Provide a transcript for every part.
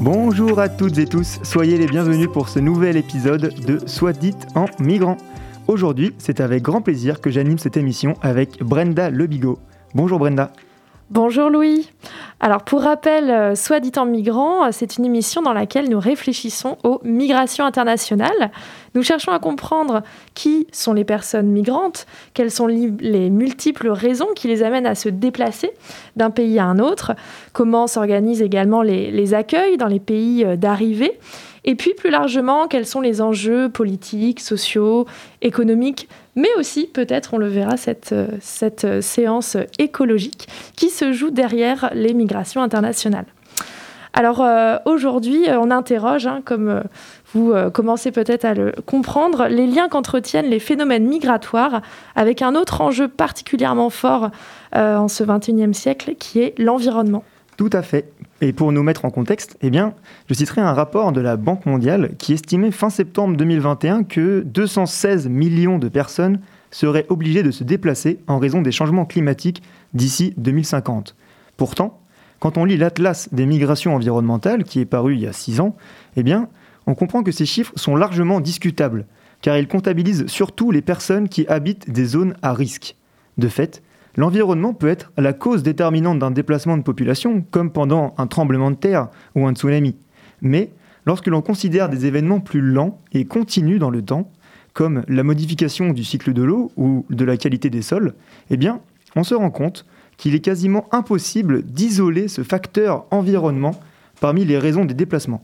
Bonjour à toutes et tous, soyez les bienvenus pour ce nouvel épisode de Soit dit en migrant. Aujourd'hui, c'est avec grand plaisir que j'anime cette émission avec Brenda Lebigot. Bonjour Brenda. Bonjour Louis. Alors pour rappel, euh, Soit dit en migrant, euh, c'est une émission dans laquelle nous réfléchissons aux migrations internationales. Nous cherchons à comprendre qui sont les personnes migrantes, quelles sont les multiples raisons qui les amènent à se déplacer d'un pays à un autre, comment s'organisent également les, les accueils dans les pays euh, d'arrivée et puis plus largement, quels sont les enjeux politiques, sociaux, économiques, mais aussi peut-être, on le verra, cette, euh, cette euh, séance écologique qui se joue derrière les migrations internationales. Alors euh, aujourd'hui, on interroge, hein, comme vous commencez peut-être à le comprendre, les liens qu'entretiennent les phénomènes migratoires avec un autre enjeu particulièrement fort en ce 21e siècle, qui est l'environnement. Tout à fait. Et pour nous mettre en contexte, eh je citerai un rapport de la Banque mondiale qui estimait fin septembre 2021 que 216 millions de personnes seraient obligées de se déplacer en raison des changements climatiques d'ici 2050. Pourtant, quand on lit l'Atlas des migrations environnementales, qui est paru il y a six ans, eh on comprend que ces chiffres sont largement discutables, car ils comptabilisent surtout les personnes qui habitent des zones à risque. De fait, L'environnement peut être la cause déterminante d'un déplacement de population, comme pendant un tremblement de terre ou un tsunami. Mais lorsque l'on considère des événements plus lents et continus dans le temps, comme la modification du cycle de l'eau ou de la qualité des sols, eh bien, on se rend compte qu'il est quasiment impossible d'isoler ce facteur environnement parmi les raisons des déplacements.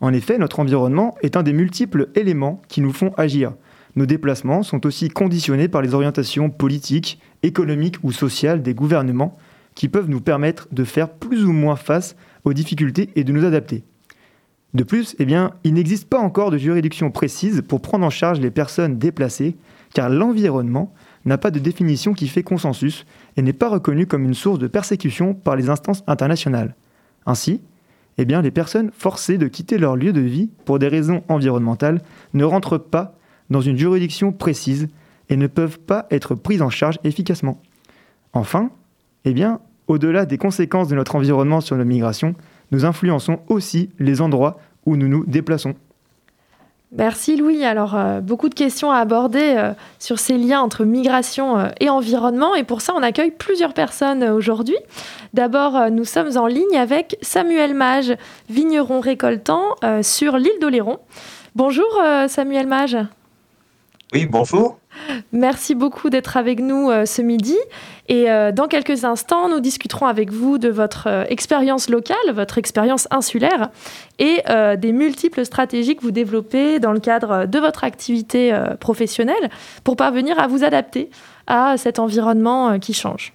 En effet, notre environnement est un des multiples éléments qui nous font agir, nos déplacements sont aussi conditionnés par les orientations politiques, économiques ou sociales des gouvernements qui peuvent nous permettre de faire plus ou moins face aux difficultés et de nous adapter. De plus, eh bien, il n'existe pas encore de juridiction précise pour prendre en charge les personnes déplacées, car l'environnement n'a pas de définition qui fait consensus et n'est pas reconnu comme une source de persécution par les instances internationales. Ainsi, eh les personnes forcées de quitter leur lieu de vie pour des raisons environnementales ne rentrent pas dans une juridiction précise et ne peuvent pas être prises en charge efficacement. Enfin, eh bien, au-delà des conséquences de notre environnement sur nos migrations, nous influençons aussi les endroits où nous nous déplaçons. Merci Louis. Alors, euh, beaucoup de questions à aborder euh, sur ces liens entre migration euh, et environnement. Et pour ça, on accueille plusieurs personnes aujourd'hui. D'abord, nous sommes en ligne avec Samuel Mage, vigneron récoltant sur l'île d'Oléron. Bonjour Samuel Mage. Oui, bonjour. Merci beaucoup d'être avec nous euh, ce midi. Et euh, dans quelques instants, nous discuterons avec vous de votre euh, expérience locale, votre expérience insulaire et des multiples stratégies que vous développez dans le cadre de votre activité professionnelle pour parvenir à vous adapter à cet environnement qui change.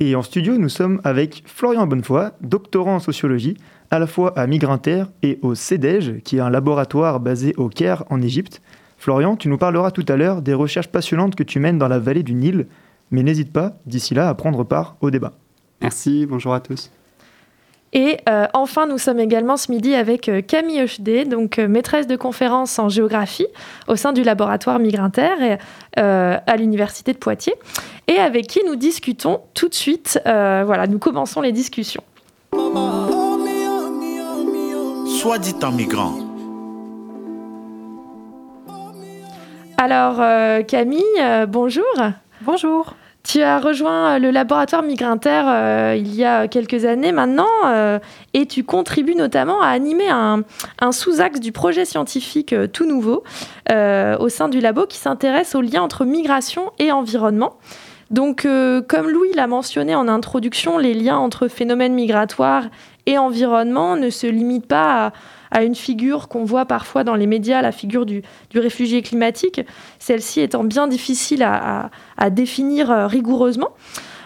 Et en studio, nous sommes avec Florian Bonnefoy, doctorant en sociologie, à la fois à Migrinter et au CEDEJ, qui est un laboratoire basé au Caire en Égypte. Florian, tu nous parleras tout à l'heure des recherches passionnantes que tu mènes dans la vallée du Nil, mais n'hésite pas d'ici là à prendre part au débat. Merci, bonjour à tous. Et euh, enfin, nous sommes également ce midi avec euh, Camille Hochdé, donc euh, maîtresse de conférence en géographie au sein du laboratoire Migrinter à l'université de Poitiers, et avec qui nous discutons tout de suite. voilà, nous commençons les discussions. Soit dit en migrant Alors, euh, Camille, euh, bonjour. Bonjour. Tu as rejoint euh, le laboratoire Migrinter il y a quelques années maintenant et tu contribues notamment à animer un, sous-axe du projet scientifique tout nouveau au sein du labo qui s'intéresse aux liens entre migration et environnement. Donc, comme Louis l'a mentionné en introduction, les liens entre phénomènes migratoires et environnement ne se limitent pas à à une figure qu'on voit parfois dans les médias, la figure du, réfugié climatique, celle-ci étant bien difficile à, définir euh, rigoureusement.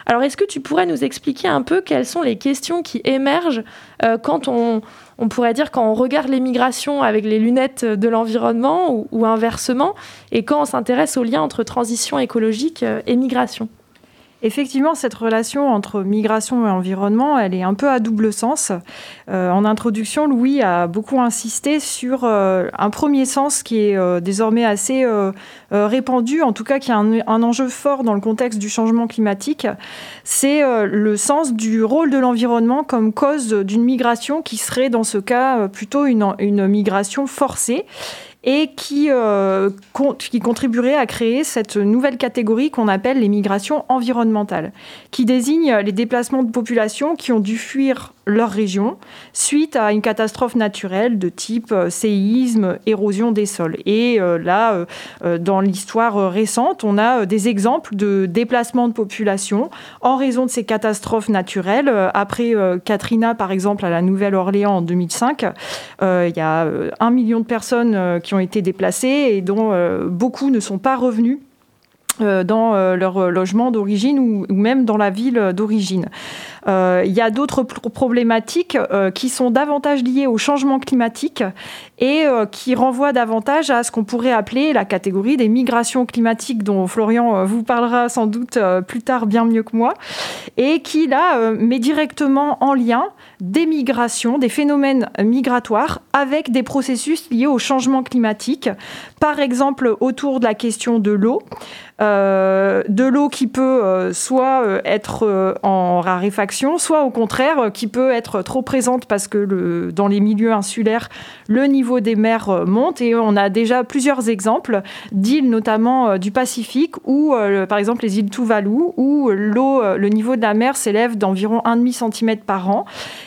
Alors, est-ce que tu pourrais nous expliquer un peu quelles sont les questions qui émergent quand on, pourrait dire quand on regarde les avec les lunettes de l'environnement ou, inversement, et quand on s'intéresse au lien entre transition écologique et migration Effectivement, cette relation entre migration et environnement, elle est un peu à double sens. Euh, en introduction, Louis a beaucoup insisté sur euh, un premier sens qui est euh, désormais assez répandu, en tout cas qui a un, enjeu fort dans le contexte du changement climatique. C'est le sens du rôle de l'environnement comme cause d'une migration qui serait dans ce cas plutôt une migration forcée et qui, euh, qui contribuerait à créer cette nouvelle catégorie qu'on appelle les migrations environnementales, qui désigne les déplacements de populations qui ont dû fuir leur région suite à une catastrophe naturelle de type euh, séisme, érosion des sols. Et euh, là, dans l'histoire récente, on a des exemples de déplacements de population en raison de ces catastrophes naturelles. Après Katrina, par exemple, à la Nouvelle-Orléans en 2005, il y a un million de personnes qui ont été déplacés et dont euh, beaucoup ne sont pas revenus euh, dans euh, leur logement d'origine ou, même dans la ville d'origine. Il y a d'autres problématiques qui sont davantage liées au changement climatique et qui renvoient davantage à ce qu'on pourrait appeler la catégorie des migrations climatiques dont Florian vous parlera sans doute plus tard bien mieux que moi et qui là met directement en lien des migrations, des phénomènes migratoires avec des processus liés au changement climatique, par exemple autour de la question de l'eau. Euh, de l'eau qui peut euh, soit euh, être en raréfaction, soit au contraire qui peut être trop présente parce que dans les milieux insulaires, le niveau des mers monte et on a déjà plusieurs exemples d'îles notamment du Pacifique où par exemple les îles Tuvalu où l'eau, le niveau de la mer s'élève d'environ 1,5 cm par an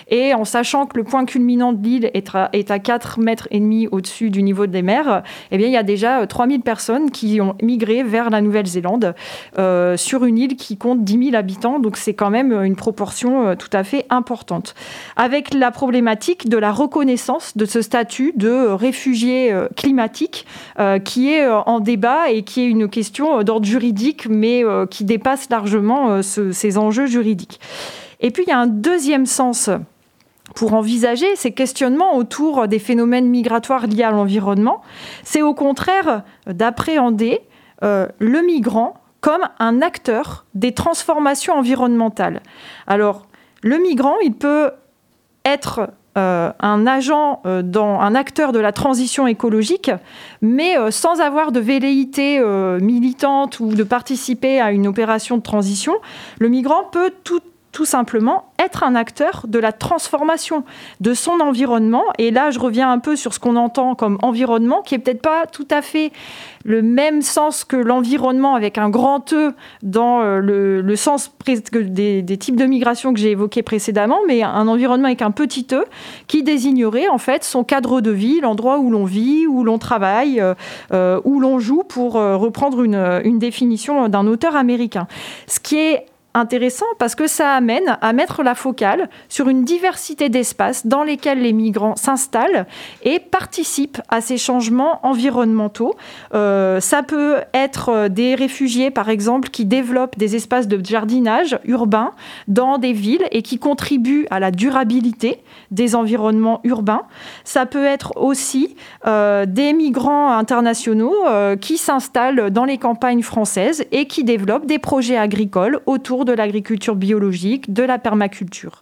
et en sachant que le point culminant de l'île est à, est à 4 mètres et demi au-dessus du niveau des mers, eh bien il y a déjà 3000 personnes qui ont migré vers la Nouvelle zélande euh, sur une île qui compte 10 000 habitants. Donc c'est quand même une proportion euh, tout à fait importante. Avec la problématique de la reconnaissance de ce statut de réfugié euh, climatique qui est en débat et qui est une question d'ordre juridique, mais qui dépasse largement ces enjeux juridiques. Et puis il y a un deuxième sens pour envisager ces questionnements autour des phénomènes migratoires liés à l'environnement, c'est au contraire d'appréhender euh, le migrant comme un acteur des transformations environnementales. Alors, le migrant, il peut être euh, un agent, euh, un acteur de la transition écologique, mais sans avoir de velléité militante ou de participer à une opération de transition, le migrant peut tout tout simplement être un acteur de la transformation de son environnement. Et là, je reviens un peu sur ce qu'on entend comme environnement, qui est peut-être pas tout à fait le même sens que l'environnement avec un grand E dans euh, le, sens des, des, types de migration que j'ai évoqués précédemment, mais un environnement avec un petit E qui désignerait en fait son cadre de vie, l'endroit où l'on vit, où l'on travaille, euh, euh, où l'on joue, pour reprendre une, une définition d'un auteur américain. Ce qui est intéressant parce que ça amène à mettre la focale sur une diversité d'espaces dans lesquels les migrants s'installent et participent à ces changements environnementaux. Euh, ça peut être des réfugiés, par exemple, qui développent des espaces de jardinage urbain dans des villes et qui contribuent à la durabilité des environnements urbains. Ça peut être aussi euh, des migrants internationaux euh, qui s'installent dans les campagnes françaises et qui développent des projets agricoles autour de l'agriculture biologique, de la permaculture.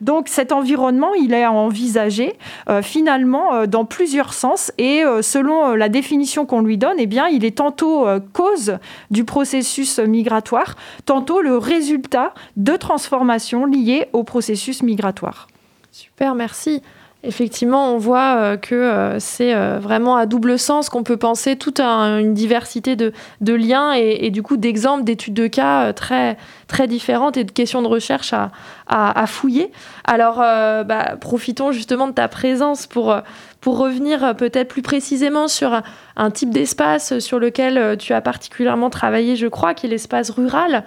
Donc cet environnement, il est à envisager euh, finalement euh, dans plusieurs sens et euh, selon la définition qu'on lui donne, eh bien, il est tantôt cause du processus migratoire, tantôt le résultat de transformations liées au processus migratoire. Super, merci. Effectivement, on voit euh, que euh, c'est euh, vraiment à double sens qu'on peut penser toute une diversité de, liens et, du coup d'exemples, d'études de cas très, très différentes et de questions de recherche à, fouiller. Alors, bah, profitons justement de ta présence pour, pour revenir peut-être plus précisément sur un, type d'espace sur lequel tu as particulièrement travaillé, je crois, qui est l'espace rural.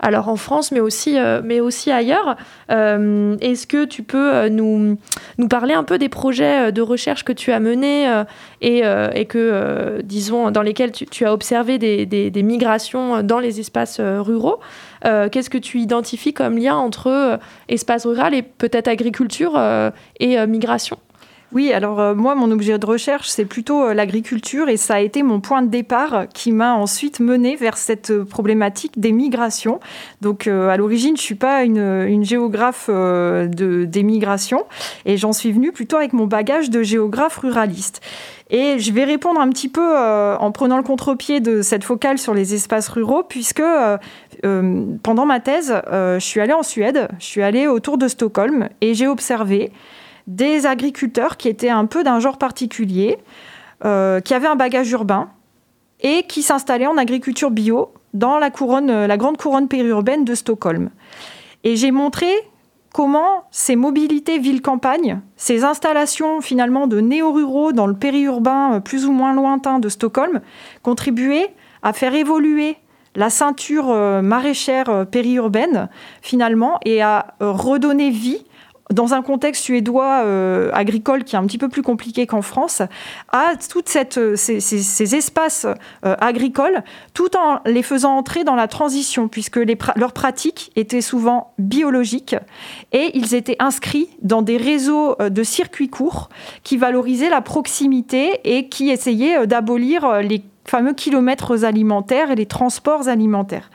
Alors en France, mais aussi, mais aussi ailleurs. Est-ce que tu peux nous, nous parler un peu des projets de recherche que tu as menés et, et, que, disons, dans lesquels tu, tu as observé des, des, des, migrations dans les espaces ruraux Qu'est-ce que tu identifies comme lien entre espace rural et peut-être agriculture et migration? Oui, alors euh, moi, mon objet de recherche, c'est plutôt euh, l'agriculture et ça a été mon point de départ qui m'a ensuite mené vers cette euh, problématique des migrations. Donc à l'origine, je suis pas une, géographe de, des migrations et j'en suis venue plutôt avec mon bagage de géographe ruraliste. Et je vais répondre un petit peu en prenant le contre-pied de cette focale sur les espaces ruraux, puisque pendant ma thèse, je suis allée en Suède, je suis allée autour de Stockholm et j'ai observé des agriculteurs qui étaient un peu d'un genre particulier, euh, qui avaient un bagage urbain et qui s'installaient en agriculture bio dans la, couronne, la grande couronne périurbaine de Stockholm. Et j'ai montré comment ces mobilités ville-campagne, ces installations finalement de néo-ruraux dans le périurbain euh, plus ou moins lointain de Stockholm, contribuaient à faire évoluer la ceinture euh, maraîchère périurbaine finalement et à redonner vie dans un contexte suédois euh, agricole qui est un petit peu plus compliqué qu'en France, à toutes cette, ces, espaces euh, agricoles, tout en les faisant entrer dans la transition, puisque leurs pratiques étaient souvent biologiques et ils étaient inscrits dans des réseaux euh, de circuits courts qui valorisaient la proximité et qui essayaient d'abolir les fameux kilomètres alimentaires et les transports alimentaires.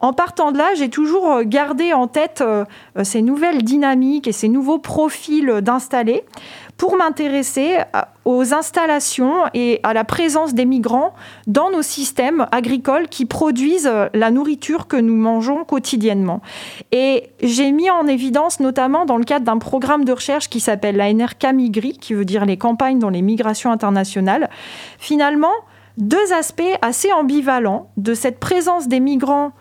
En partant de là, j'ai toujours euh, gardé en tête euh, euh, ces nouvelles dynamiques et ces nouveaux profils d'installés pour m'intéresser aux installations et à la présence des migrants dans nos systèmes agricoles qui produisent la nourriture que nous mangeons quotidiennement. Et j'ai mis en évidence, notamment dans le cadre d'un programme de recherche qui s'appelle la NRK Migri, qui veut dire les campagnes dans les migrations internationales, finalement, deux aspects assez ambivalents de cette présence des migrants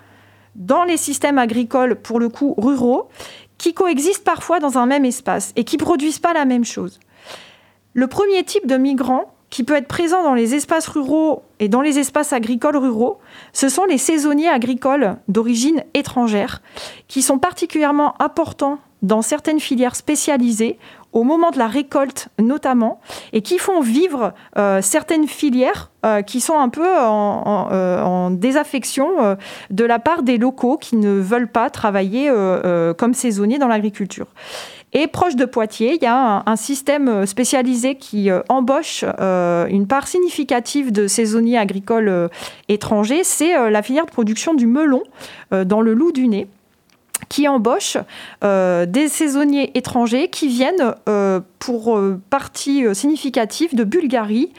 dans les systèmes agricoles, pour le coup ruraux, qui coexistent parfois dans un même espace et qui ne produisent pas la même chose. Le premier type de migrant qui peut être présent dans les espaces ruraux et dans les espaces agricoles ruraux, ce sont les saisonniers agricoles d'origine étrangère, qui sont particulièrement importants dans certaines filières spécialisées au moment de la récolte notamment, et qui font vivre euh, certaines filières euh, qui sont un peu en, euh, désaffection de la part des locaux qui ne veulent pas travailler comme saisonniers dans l'agriculture. Et proche de Poitiers, il y a un, système spécialisé qui embauche une part significative de saisonniers agricoles étrangers. C'est la filière de production du melon dans le Loup du Nez qui embauchent euh, des saisonniers étrangers qui viennent euh, pour euh, partie significative de Bulgarie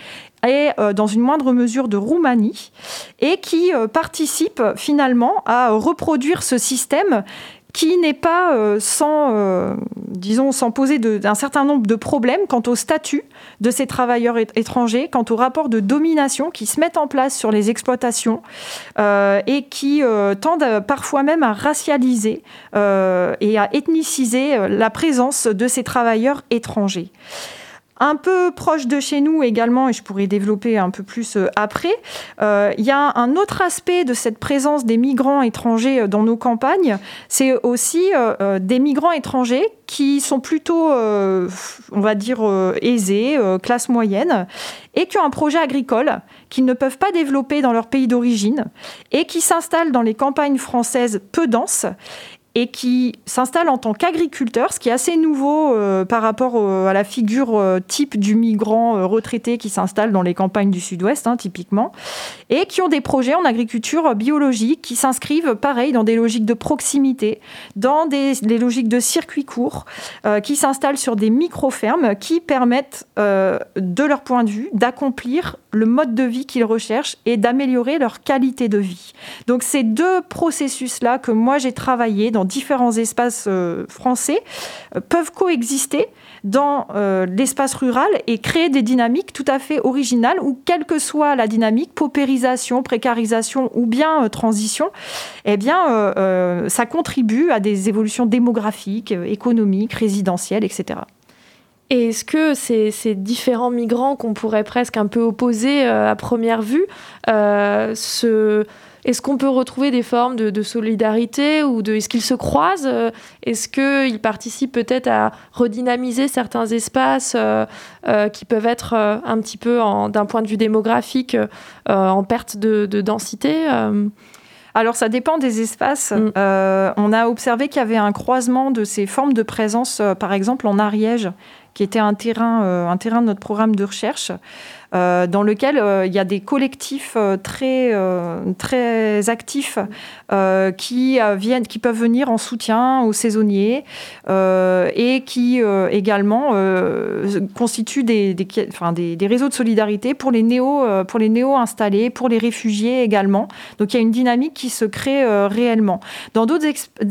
et dans une moindre mesure de Roumanie, et qui participent finalement à reproduire ce système qui n'est pas euh, sans, euh, disons, sans poser d'un certain nombre de problèmes quant au statut de ces travailleurs étrangers, quant au rapport de domination qui se mettent en place sur les exploitations euh, et qui tendent parfois même à racialiser et à ethniciser la présence de ces travailleurs étrangers. Un peu proche de chez nous également, et je pourrais développer un peu plus euh, après, euh, il y a un autre aspect de cette présence des migrants étrangers euh, dans nos campagnes, c'est aussi des migrants étrangers qui sont plutôt, on va dire, aisés, classe moyenne, et qui ont un projet agricole qu'ils ne peuvent pas développer dans leur pays d'origine, et qui s'installent dans les campagnes françaises peu denses, et qui s'installe en tant qu'agriculteur, ce qui est assez nouveau euh, par rapport à la figure euh, type du migrant euh, retraité qui s'installe dans les campagnes du sud-ouest, hein, typiquement, et qui ont des projets en agriculture biologique qui s'inscrivent, pareil, dans des logiques de proximité, dans des, logiques de circuits courts, qui s'installent sur des micro-fermes qui permettent, de leur point de vue, d'accomplir le mode de vie qu'ils recherchent et d'améliorer leur qualité de vie. Donc ces deux processus-là que moi j'ai travaillé dans différents espaces euh, français euh, peuvent coexister dans euh, l'espace rural et créer des dynamiques tout à fait originales où, quelle que soit la dynamique, paupérisation, précarisation ou bien transition, eh bien, ça contribue à des évolutions démographiques, économiques, résidentielles, etc. Et est-ce que ces, ces, différents migrants qu'on pourrait presque un peu opposer à première vue se est-ce qu'on peut retrouver des formes de, solidarité ou de, est-ce qu'ils se croisent Est-ce qu'ils participent peut-être à redynamiser certains espaces qui peuvent être un petit peu, d'un point de vue démographique, en perte de, densité alors ça dépend des espaces. Mm. on a observé qu'il y avait un croisement de ces formes de présence, par exemple en Ariège, qui était un terrain, un terrain de notre programme de recherche. Euh, dans lequel euh, il y a des collectifs euh, très, très actifs qui, viennent, qui peuvent venir en soutien aux saisonniers et qui également constituent des, des, enfin, des, des, réseaux de solidarité pour les néo, pour les néo installés, pour les réfugiés également. Donc il y a une dynamique qui se crée réellement. Dans d'autres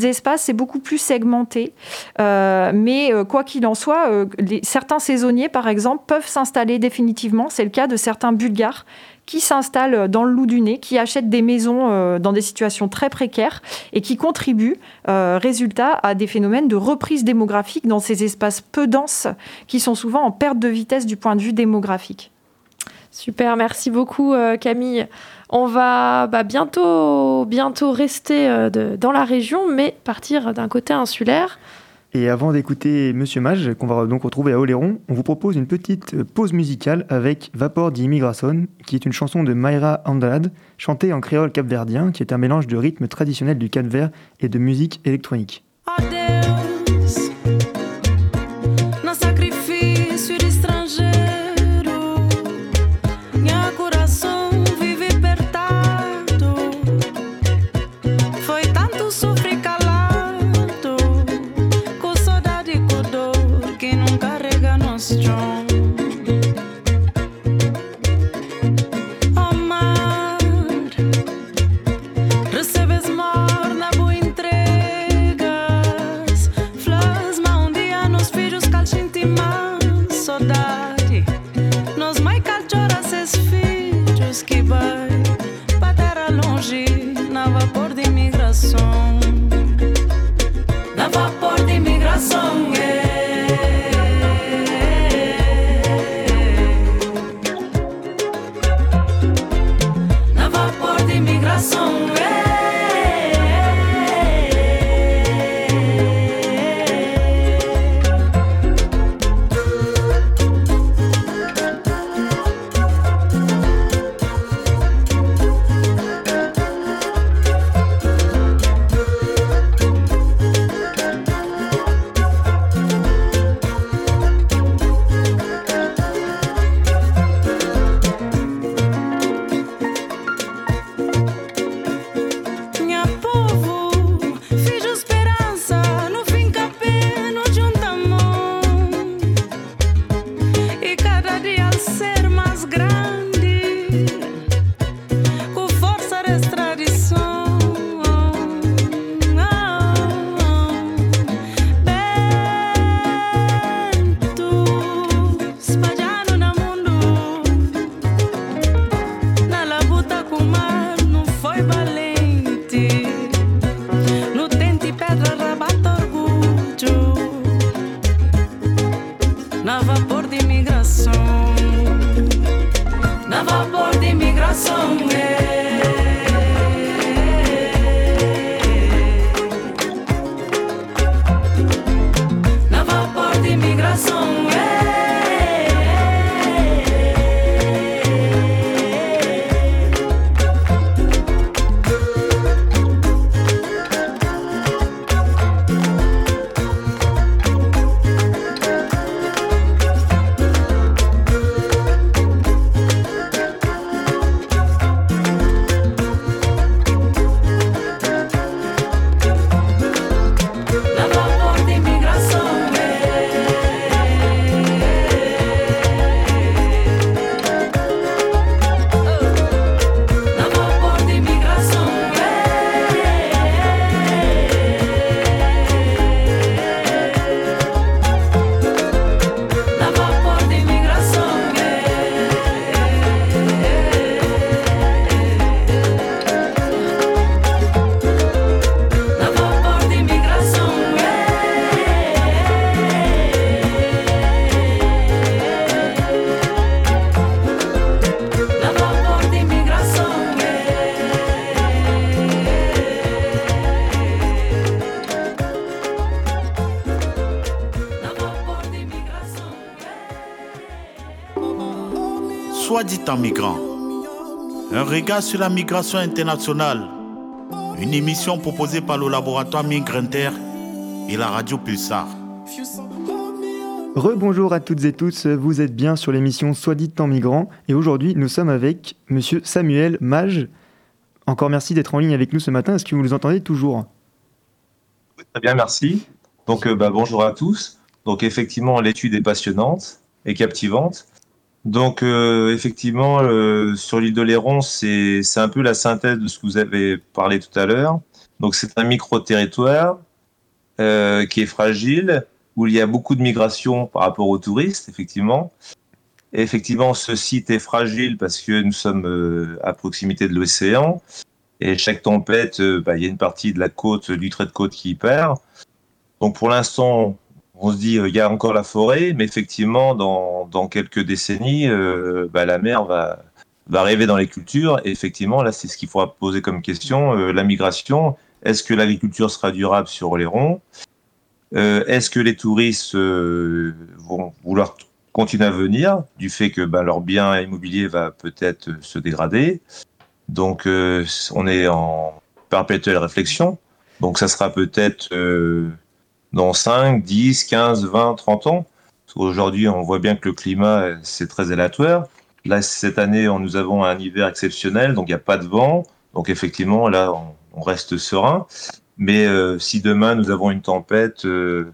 espaces, c'est beaucoup plus segmenté, mais quoi qu'il en soit, certains saisonniers, par exemple, peuvent s'installer définitivement. Le cas de certains Bulgares qui s'installent dans le loup du nez, qui achètent des maisons euh, dans des situations très précaires et qui contribuent, euh, résultat, à des phénomènes de reprise démographique dans ces espaces peu denses qui sont souvent en perte de vitesse du point de vue démographique. Super, merci beaucoup euh, Camille. On va bah, bientôt, bientôt rester dans la région, mais partir d'un côté insulaire. Et avant d'écouter Monsieur Mage, qu'on va donc retrouver à Oléron, on vous propose une petite pause musicale avec Vapor d'Immigration, qui est une chanson de Mayra Andalad, chantée en créole capverdien, qui est un mélange de rythme traditionnel du Cap-Vert et de musique électronique. Na vapor de imigração. En migrant. Un regard sur la migration internationale. Une émission proposée par le laboratoire Migrinter et la radio Pulsar. Rebonjour à toutes et tous, vous êtes bien sur l'émission Soit dit en migrant et aujourd'hui nous sommes avec monsieur Samuel Mage. Encore merci d'être en ligne avec nous ce matin, est-ce que vous nous entendez toujours? Très bien, merci. Donc euh, bah, bonjour à tous. Donc effectivement l'étude est passionnante et captivante. Donc euh, effectivement euh, sur l'île de Léron c'est un peu la synthèse de ce que vous avez parlé tout à l'heure. Donc c'est un micro-territoire qui est fragile, où il y a beaucoup de migration par rapport aux touristes, effectivement. Et effectivement, ce site est fragile parce que nous sommes euh, à proximité de l'océan. Et chaque tempête, euh, bah, il y a une partie de la côte, du trait de côte qui perd. Donc pour l'instant, on se dit, euh, il y a encore la forêt, mais effectivement, dans, quelques décennies, bah, la mer va, va arriver dans les cultures. Et effectivement, là, c'est ce qu'il faudra poser comme question. la migration, est-ce que l'agriculture sera durable sur les ronds? Euh, est-ce que les touristes euh, vont vouloir continuer à venir du fait que ben, leur bien immobilier va peut-être se dégrader? Donc, euh, on est en perpétuelle réflexion. Donc, ça sera peut-être dans 5, 10, 15, 20, 30 ans. Aujourd'hui, on voit bien que le climat, c'est très aléatoire. Là, cette année, nous avons un hiver exceptionnel, donc il n'y a pas de vent. Donc, effectivement, là, on reste serein. Mais euh, si demain nous avons une tempête euh,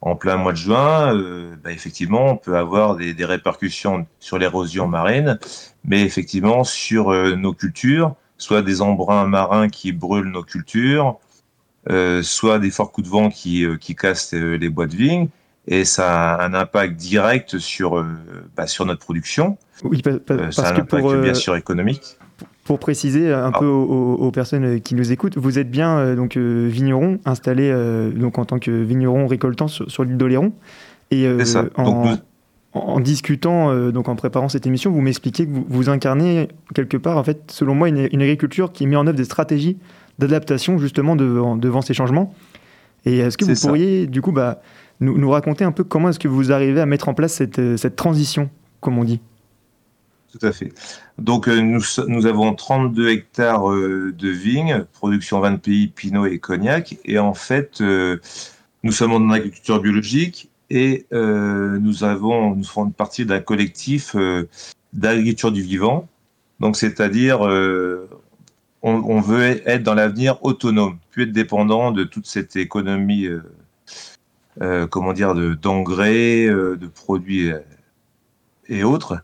en plein mois de juin, euh, bah, effectivement, on peut avoir des, des répercussions sur l'érosion marine, mais effectivement sur nos cultures, soit des embruns marins qui brûlent nos cultures, soit des forts coups de vent qui, qui cassent les bois de vigne, et ça a un impact direct sur, bah, sur notre production. Oui, parce ça a un impact pour, bien sûr économique. Pour préciser un Ah. peu aux, aux personnes qui nous écoutent, vous êtes bien euh, donc euh, vigneron installé euh, donc en tant que vigneron récoltant sur, sur l'île d'Oléron. Et euh, en, Donc, nous- en discutant, euh, donc en préparant cette émission, vous m'expliquez que vous, vous incarnez quelque part, en fait, selon moi, une, une agriculture qui met en œuvre des stratégies d'adaptation justement devant, devant ces changements. Et est-ce que vous ça. pourriez, du coup, bah, nous, nous raconter un peu comment est-ce que vous arrivez à mettre en place cette, euh, cette transition, comme on dit? Tout à fait. Donc, euh, nous, nous avons 32 hectares euh, de vignes, production 20 pays, Pinot et Cognac. Et en fait, euh, nous sommes en agriculture biologique et nous, avons, nous faisons partie d'un collectif d'agriculture du vivant. Donc, c'est-à-dire, on, veut être dans l'avenir autonome, plus être dépendant de toute cette économie, euh, euh, comment dire, de- d'engrais, euh, de produits et autres.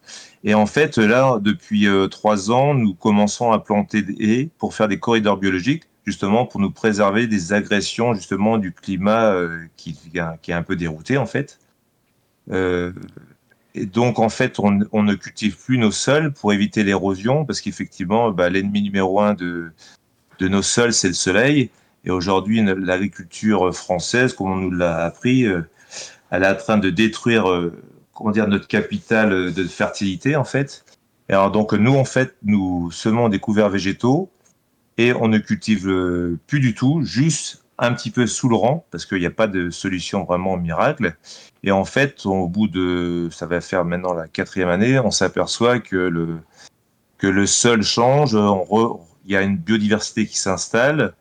Et en fait, là, depuis trois ans, nous commençons à planter des haies pour faire des corridors biologiques, justement pour nous préserver des agressions justement du climat qui, qui est un peu dérouté en fait. Et donc en fait, on, ne cultive plus nos sols pour éviter l'érosion, parce qu'effectivement, bah, l'ennemi numéro un de, de nos sols, c'est le soleil. Et aujourd'hui, l'agriculture française, comme on nous l'a appris, euh, elle est en train de détruire euh, comment dire notre capital de fertilité en fait. Et alors donc nous en fait nous semons des couverts végétaux et on ne cultive euh, plus du tout, juste un petit peu sous le rang parce qu'il n'y a pas de solution vraiment miracle. Et en fait au bout de ça va faire maintenant la quatrième année, on s'aperçoit que le que le sol change, il y a une biodiversité qui s'installe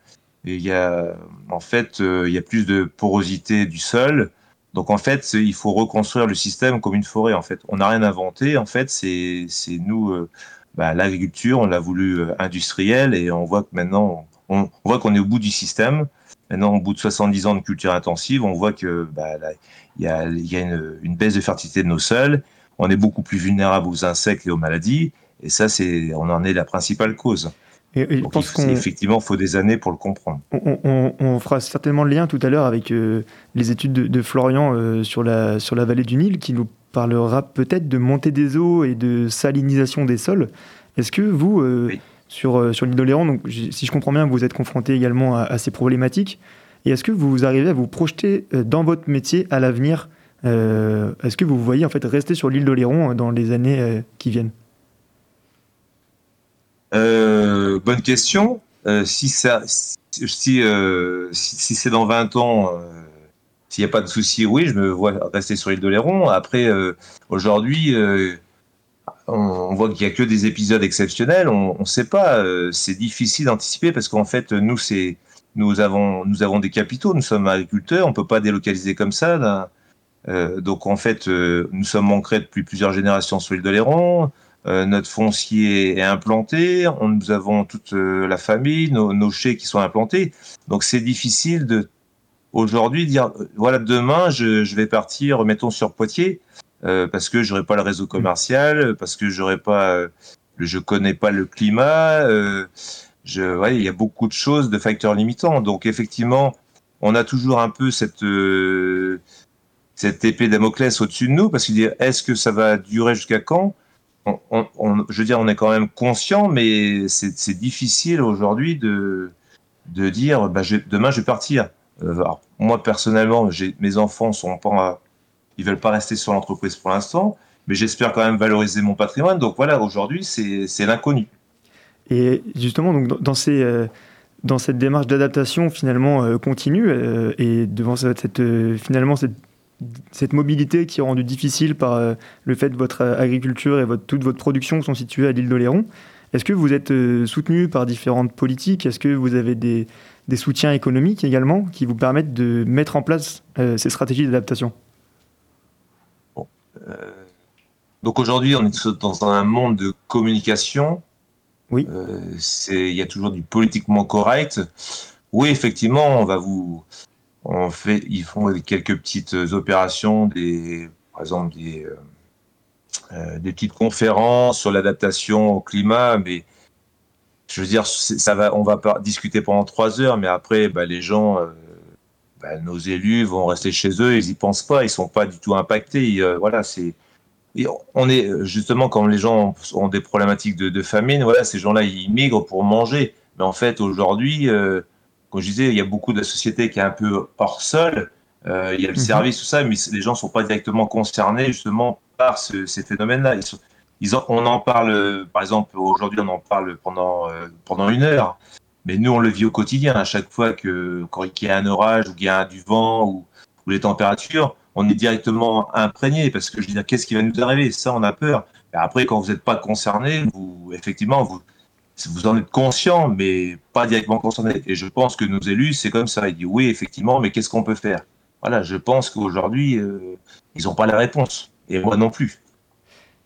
et il y a en fait euh, il y a plus de porosité du sol. Donc en fait, il faut reconstruire le système comme une forêt. En fait, on n'a rien inventé. En fait, c'est nous, euh, bah, l'agriculture, on l'a voulu euh, industrielle et on voit que maintenant, on voit qu'on est au bout du système. Maintenant, au bout de 70 ans de culture intensive, on voit que bah, là, il y a, il y a une, une baisse de fertilité de nos sols. On est beaucoup plus vulnérable aux insectes et aux maladies. Et ça, c'est, on en est la principale cause. Et, et je Donc, pense il- qu'on effectivement, il faut des années pour le comprendre. On, on- on fera certainement le lien tout à l'heure avec euh, les études de, de Florian euh, sur, la, sur la vallée du Nil, qui nous parlera peut-être de montée des eaux et de salinisation des sols. Est-ce que vous, euh, Oui. Sur, euh, sur l'île d'Oléron, donc si je comprends bien, vous êtes confronté également à, ces problématiques, et est-ce que vous arrivez à vous projeter euh, dans votre métier à l'avenir Euh, Est-ce que vous voyez en fait rester sur l'île d'Oléron dans les années qui viennent? Bonne question. Si ça, si, si, c'est dans 20 ans, s'il n'y a pas de souci, oui, je me vois rester sur l'île de Léron. Après, aujourd'hui, euh, on, voit qu'il n'y a que des épisodes exceptionnels. On ne sait pas. c'est difficile d'anticiper parce qu'en fait, nous, avons, des capitaux, nous sommes agriculteurs, on ne peut pas délocaliser comme ça. Euh, donc en fait, euh, nous sommes ancrés depuis plusieurs générations sur l'île de Léron. Euh, notre foncier est implanté. Nous avons toute euh, la famille, nos, nos chais qui sont implantés. Donc c'est difficile de aujourd'hui dire voilà demain je, vais partir, mettons sur Poitiers, parce que j'aurai pas le réseau commercial, parce que j'aurai pas, je connais pas le climat il y a beaucoup de choses, de facteurs limitants. Donc effectivement, on a toujours un peu cette euh, cette épée Damoclès au-dessus de nous, parce que est-ce que ça va durer jusqu'à quand? Je veux dire, on est quand même conscient, mais c'est difficile aujourd'hui de de dire, bah, demain je vais partir. Euh, moi personnellement, mes enfants sont pas, ils veulent pas rester sur l'entreprise pour l'instant, mais j'espère quand même valoriser mon patrimoine. Donc voilà, aujourd'hui c'est l'inconnu. Et justement, donc, dans, euh, cette démarche d'adaptation finalement euh, continue euh, et devant cette, finalement cette, mobilité qui est rendue difficile par le fait que votre agriculture et toute votre production sont situées à l'île d'Oléron, est-ce que vous êtes soutenu par différentes politiques? Est-ce que vous avez des, soutiens économiques également qui vous permettent de mettre en place ces stratégies d'adaptation? Donc aujourd'hui, on est dans un monde de communication oui. Euh, il y a toujours du politiquement correct. Oui, effectivement, on va vous, on fait, ils font quelques petites opérations, des, par exemple des, euh, euh des petites conférences sur l'adaptation au climat, mais je veux dire, ça va, on va pas discuter pendant trois heures, mais après, bah, les gens, euh, bah, nos élus vont rester chez eux, ils y pensent pas, ils sont pas du tout impactés. Euh, voilà, c'est on est justement quand les gens ont des problématiques de, de famine, voilà, ces gens-là ils migrent pour manger. Mais en fait, aujourd'hui, euh, comme je disais, il y a beaucoup de sociétés qui est un peu hors sol. Euh, il y a le mhm. service, tout ça, mais les gens sont pas directement concernés justement par ce, ces phénomènes-là. Ils, ils on en parle, par exemple, aujourd'hui, on en parle pendant euh, pendant une heure, mais nous on le vit au quotidien. À chaque fois que quand il y a un orage ou qu'il y a du vent ou, les températures, on est directement imprégné parce que je veux dire, qu'est-ce qui va nous arriver? Ça, on a peur. Et après, quand vous n'êtes pas concerné, vous, effectivement, vous, vous en êtes conscient, mais pas directement concerné. Et je pense que nos élus, c'est comme ça. Ils disent oui, effectivement, mais qu'est-ce qu'on peut faire? Voilà, je pense qu'aujourd'hui, euh, ils n'ont pas la réponse. Et moi non plus.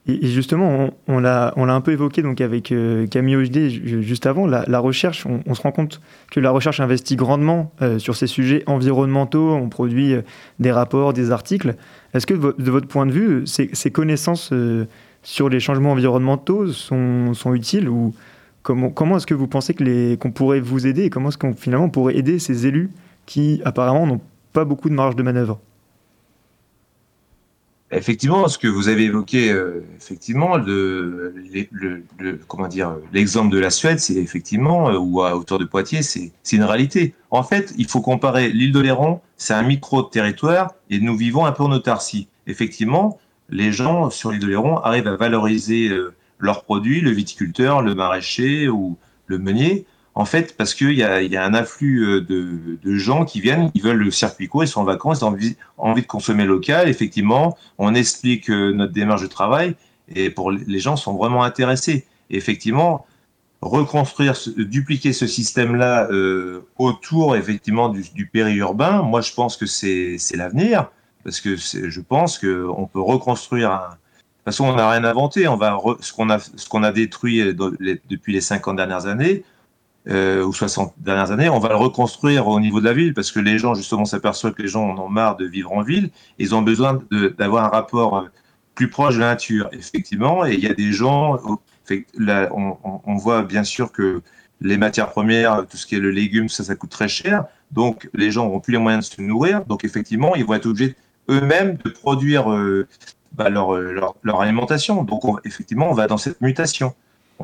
Et justement, on, l'a un peu évoqué donc avec euh, Camille Ogd juste avant, la, recherche, on, se rend compte que la recherche investit grandement euh, sur ces sujets environnementaux, on produit euh, des rapports, des articles. Est-ce que de votre point de vue, ces, connaissances sur les changements environnementaux sont, sont utiles ou comment, comment est-ce que vous pensez qu'on pourrait vous aider et comment est-ce qu'on finalement pourrait aider ces élus qui apparemment n'ont pas beaucoup de marge de manœuvre? Effectivement, ce que vous avez évoqué, euh, effectivement, comment dire, l'exemple de la Suède, c'est effectivement, euh, ou à hauteur de Poitiers, c'est une réalité. En fait, il faut comparer l'île de Léron, c'est un micro-territoire, et nous vivons un peu en autarcie. Effectivement, les gens sur l'île de Léron arrivent à valoriser euh, leurs produits, le viticulteur, le maraîcher ou le meunier, en fait, parce qu'il y a, un afflux euh, de, gens qui viennent, ils veulent le circuit court, ils sont en vacances, ils ont envie, de consommer local. Effectivement, on explique euh, notre démarche de travail et pour les gens sont vraiment intéressés. Et effectivement, reconstruire, dupliquer ce système-là euh, autour effectivement du, périurbain, moi je pense que c'est l'avenir parce que je pense que on peut reconstruire. Un, de toute façon, on n'a rien inventé. On va ce qu'on a ce qu'on a détruit depuis les 50 dernières années euh, ou 60 dernières années, on va le reconstruire au niveau de la ville parce que les gens, justement, s'aperçoivent que les gens en ont marre de vivre en ville. Ils ont besoin d'avoir un rapport euh, plus proche de la nature, effectivement. Et il y a des gens, on, voit bien sûr que les matières premières, tout ce qui est le légume, ça, ça coûte très cher. Donc, les gens n'auront plus les moyens de se nourrir. Donc, effectivement, ils vont être obligés eux-mêmes de produire euh, bah, leur, leur, leur, alimentation. Donc, effectivement, on va dans cette mutation.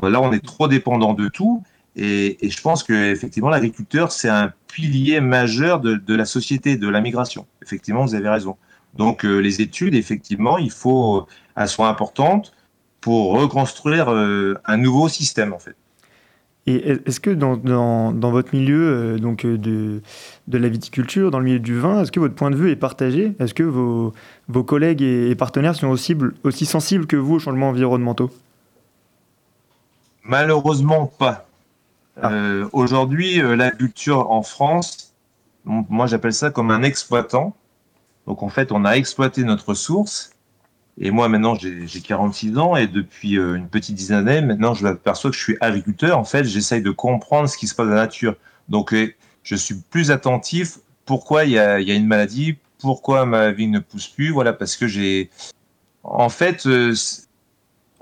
Là, on est trop dépendant de tout. Et, et je pense que effectivement, l'agriculteur, c'est un pilier majeur de, de, la société, de la migration. Effectivement, vous avez raison. Donc, euh, les études, effectivement, il faut, euh, elles sont importantes pour reconstruire euh, un nouveau système, en fait. Et est-ce que dans, dans, dans, votre milieu euh, donc de, de la viticulture, dans le milieu du vin, est-ce que votre point de vue est partagé? Est-ce que vos, vos collègues et, partenaires sont aussi, aussi sensibles que vous aux changements environnementaux? Malheureusement pas. Ah. Aujourd'hui, l'agriculture en France, moi j'appelle ça comme un exploitant. Donc en fait, on a exploité notre ressource. Et moi maintenant, j'ai 46 ans et depuis une petite dizaine d'années, maintenant je m'aperçois que je suis agriculteur. En fait, j'essaye de comprendre ce qui se passe dans la nature. Donc je suis plus attentif. Pourquoi il y a, une maladie? Pourquoi ma vie ne pousse plus? Voilà, parce que j'ai. En fait,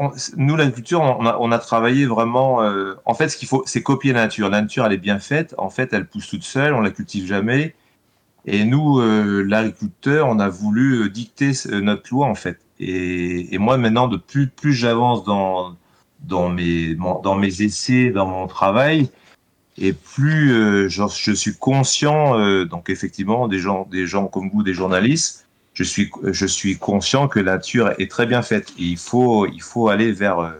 euh, nous, l'agriculture, on a, on travaillé vraiment. Euh, en fait, ce qu'il faut, c'est copier la nature. La nature, elle est bien faite. En fait, elle pousse toute seule. On la cultive jamais. Et nous, euh, l'agriculteur, on a voulu dicter notre loi, en fait. Et, moi, maintenant, de plus, plus j'avance dans, dans, mes, dans mes essais, dans mon travail, et plus euh, je, suis conscient, euh, donc effectivement, des gens, des gens comme vous, des journalistes, je suis, je suis conscient que la nature est très bien faite. Et il faut, il faut aller vers, euh,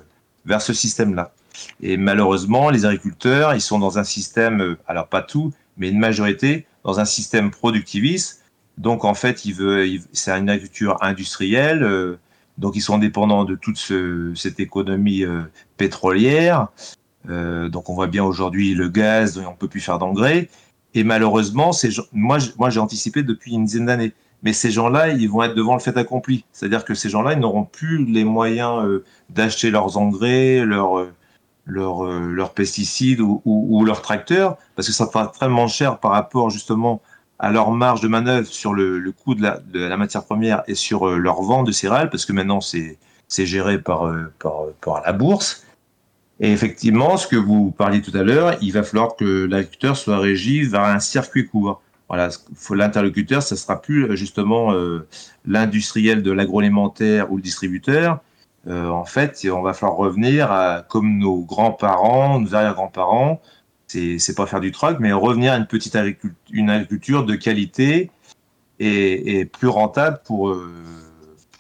vers ce système-là. Et malheureusement, les agriculteurs, ils sont dans un système, alors pas tout, mais une majorité, dans un système productiviste. Donc en fait, il veut, c'est une agriculture industrielle. donc ils sont dépendants de toute ce, cette économie pétrolière. Euh, donc on voit bien aujourd'hui le gaz, on peut plus faire d'engrais. Et malheureusement, moi, moi j'ai anticipé depuis une dizaine d'années. Mais ces gens-là, ils vont être devant le fait accompli. C'est-à-dire que ces gens-là, ils n'auront plus les moyens euh, d'acheter leurs engrais, leurs euh, leur pesticides ou, leurs tracteurs, parce que ça sera très cher par rapport justement à leur marge de manœuvre sur le, coût de la, matière première et sur leur vente de céréales, parce que maintenant c'est géré par, par la bourse. Et effectivement, ce que vous parliez tout à l'heure, il va falloir que l'agriculteur soit régi vers un circuit court. Voilà, l'interlocuteur, ça sera plus justement euh, l'industriel de l'agroalimentaire ou le distributeur. Euh, en fait, on va falloir revenir à comme nos grands-parents, nos arrière-grands-parents. C'est, pas faire du troc, mais revenir à une petite agriculture, une agriculture de qualité et, plus rentable pour euh,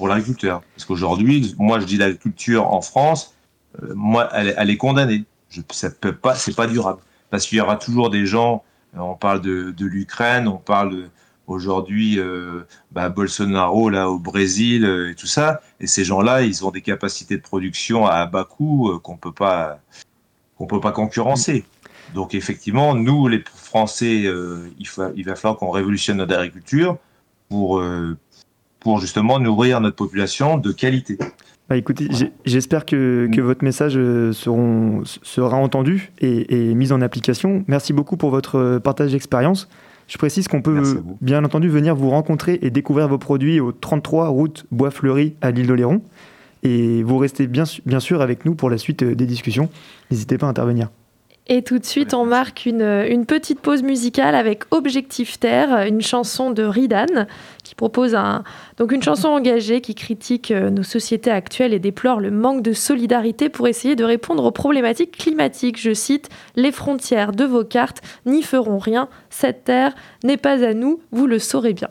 pour l'agriculteur. Parce qu'aujourd'hui, moi, je dis l'agriculture en France, euh, moi, elle, est condamnée. Je, ça peut pas, c'est pas durable. Parce qu'il y aura toujours des gens, euh, on parle de, l'Ukraine, on parle aujourd'hui euh, bah, Bolsonaro là au Brésil et tout ça. Et ces gens-là, ils ont des capacités de production à bas coût qu'on peut pas qu'on peut pas concurrencer. Donc effectivement, nous les Français, il, il va falloir qu'on révolutionne notre agriculture pour pour justement nourrir notre population de qualité. Bah, écoutez, j'espère que, que, votre message euh, seront, sera entendu et, mis en application. Merci beaucoup pour votre euh, partage d'expérience. Je précise qu'on peut bien entendu venir vous rencontrer et découvrir vos produits au 33 route Bois Fleuri à l'île d'Oléron. Et vous restez bien, bien sûr avec nous pour la suite euh, des discussions. N'hésitez pas à intervenir. Et tout de suite, on marque une, une, petite pause musicale avec Objectif Terre, une chanson de Ridan, qui propose un, donc une chanson engagée qui critique euh, nos sociétés actuelles et déplore le manque de solidarité pour essayer de répondre aux problématiques climatiques. Je cite Les frontières de vos cartes n'y feront rien. Cette terre n'est pas à nous, vous le saurez bien.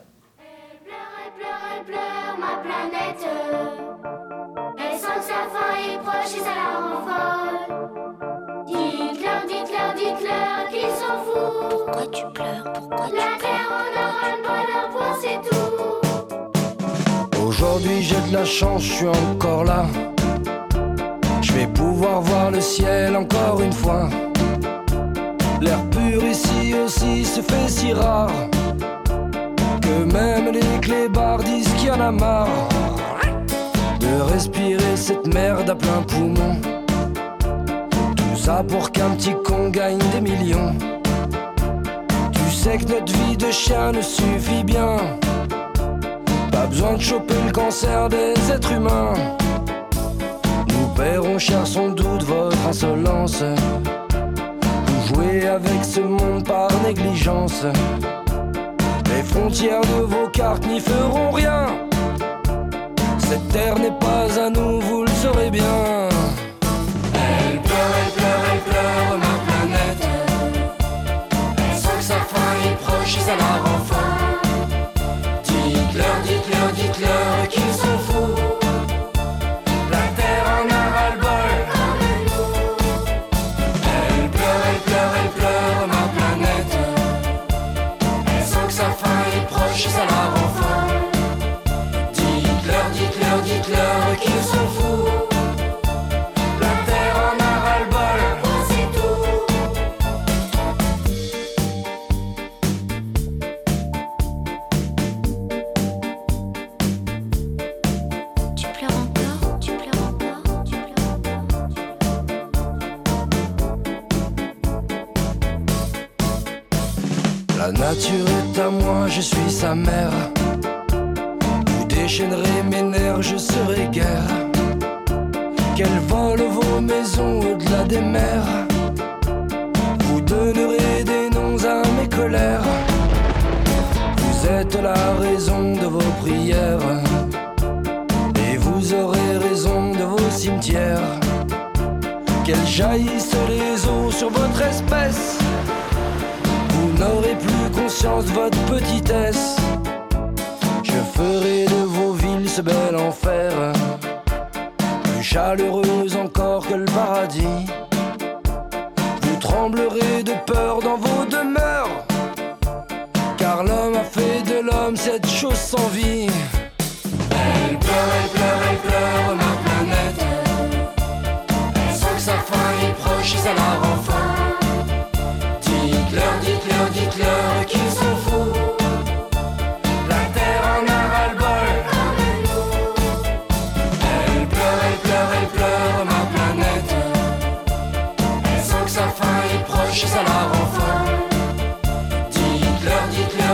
Aujourd'hui j'ai de la chance, je suis encore là. Je vais pouvoir voir le ciel encore une fois. L'air pur ici aussi se fait si rare que même les clébards disent qu'il y en a marre de respirer cette merde à plein poumon. Tout ça pour qu'un petit con gagne des millions sais que notre vie de chien ne suffit bien. Pas besoin de choper le cancer des êtres humains. Nous paierons cher sans doute votre insolence. Vous jouez avec ce monde par négligence. Les frontières de vos cartes n'y feront rien. Cette terre n'est pas à nous, vous le saurez bien. Elle pleure, elle pleure, elle pleure, ma planète proches, ça la rend Dites-leur, dites-leur, sa fin est proche, ça la rend sa mère. Vous déchaînerez mes nerfs, je serai guère. Qu'elle vole vos maisons au-delà des mers. Vous donnerez des noms à mes colères. Vous êtes la raison de vos prières. Et vous aurez raison de vos cimetières. Qu'elles jaillissent votre petitesse. Je ferai de vos villes ce bel enfer. Plus chaleureuse encore que le paradis. Vous tremblerez de peur dans vos demeures. Car l'homme a fait de l'homme cette chose sans vie.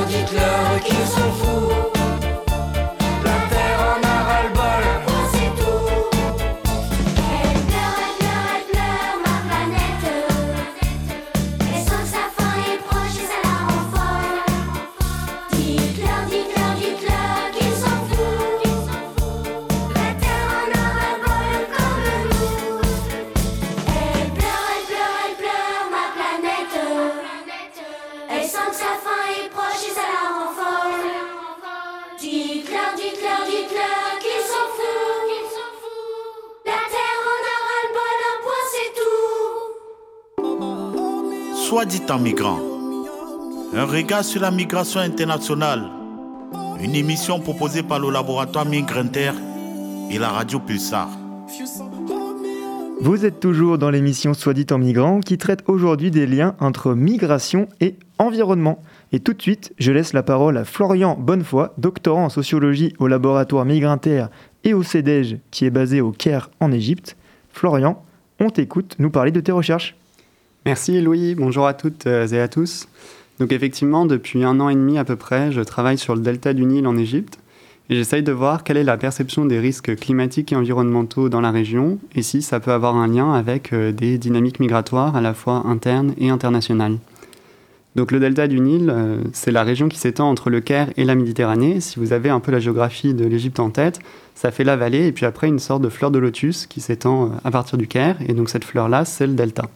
Dites-leur, dites-leur migrant. Un regard sur la migration internationale. Une émission proposée par le laboratoire Migrinter et la radio Pulsar. Vous êtes toujours dans l'émission Soit dit en migrant qui traite aujourd'hui des liens entre migration et environnement. Et tout de suite, je laisse la parole à Florian Bonnefoy, doctorant en sociologie au laboratoire Migrinter et au CEDEJ qui est basé au Caire en Égypte. Florian, on t'écoute nous parler de tes recherches. Merci Louis, bonjour à toutes euh, et à tous. Donc effectivement, depuis un an et demi à peu près, je travaille sur le delta du Nil en Égypte et j'essaye de voir quelle est la perception des risques climatiques et environnementaux dans la région et si ça peut avoir un lien avec euh, des dynamiques migratoires à la fois internes et internationales. Donc le delta du Nil, euh, c'est la région qui s'étend entre le Caire et la Méditerranée. Si vous avez un peu la géographie de l'Égypte en tête, ça fait la vallée et puis après une sorte de fleur de lotus qui s'étend à partir du Caire. Et donc cette fleur-là, c'est le delta.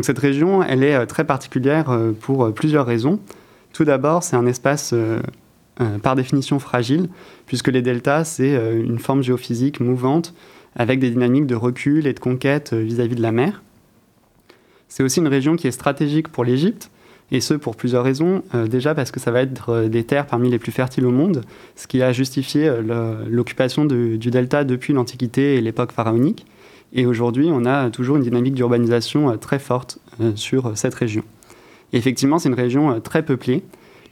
Cette région, elle est euh, très particulière euh, pour euh, plusieurs raisons. Tout d'abord, c'est un espace par définition fragile, puisque les deltas, c'est une forme géophysique mouvante avec des dynamiques de recul et de conquête vis-à-vis de la mer. C'est aussi une région qui est stratégique pour l'Égypte, et ce pour plusieurs raisons. Déjà parce que ça va être des terres parmi les plus fertiles au monde, ce qui a justifié l'occupation du delta depuis l'Antiquité et l'époque pharaonique. Et aujourd'hui, on a toujours une dynamique d'urbanisation euh, très forte euh, sur euh, cette région. Effectivement, c'est une région très peuplée.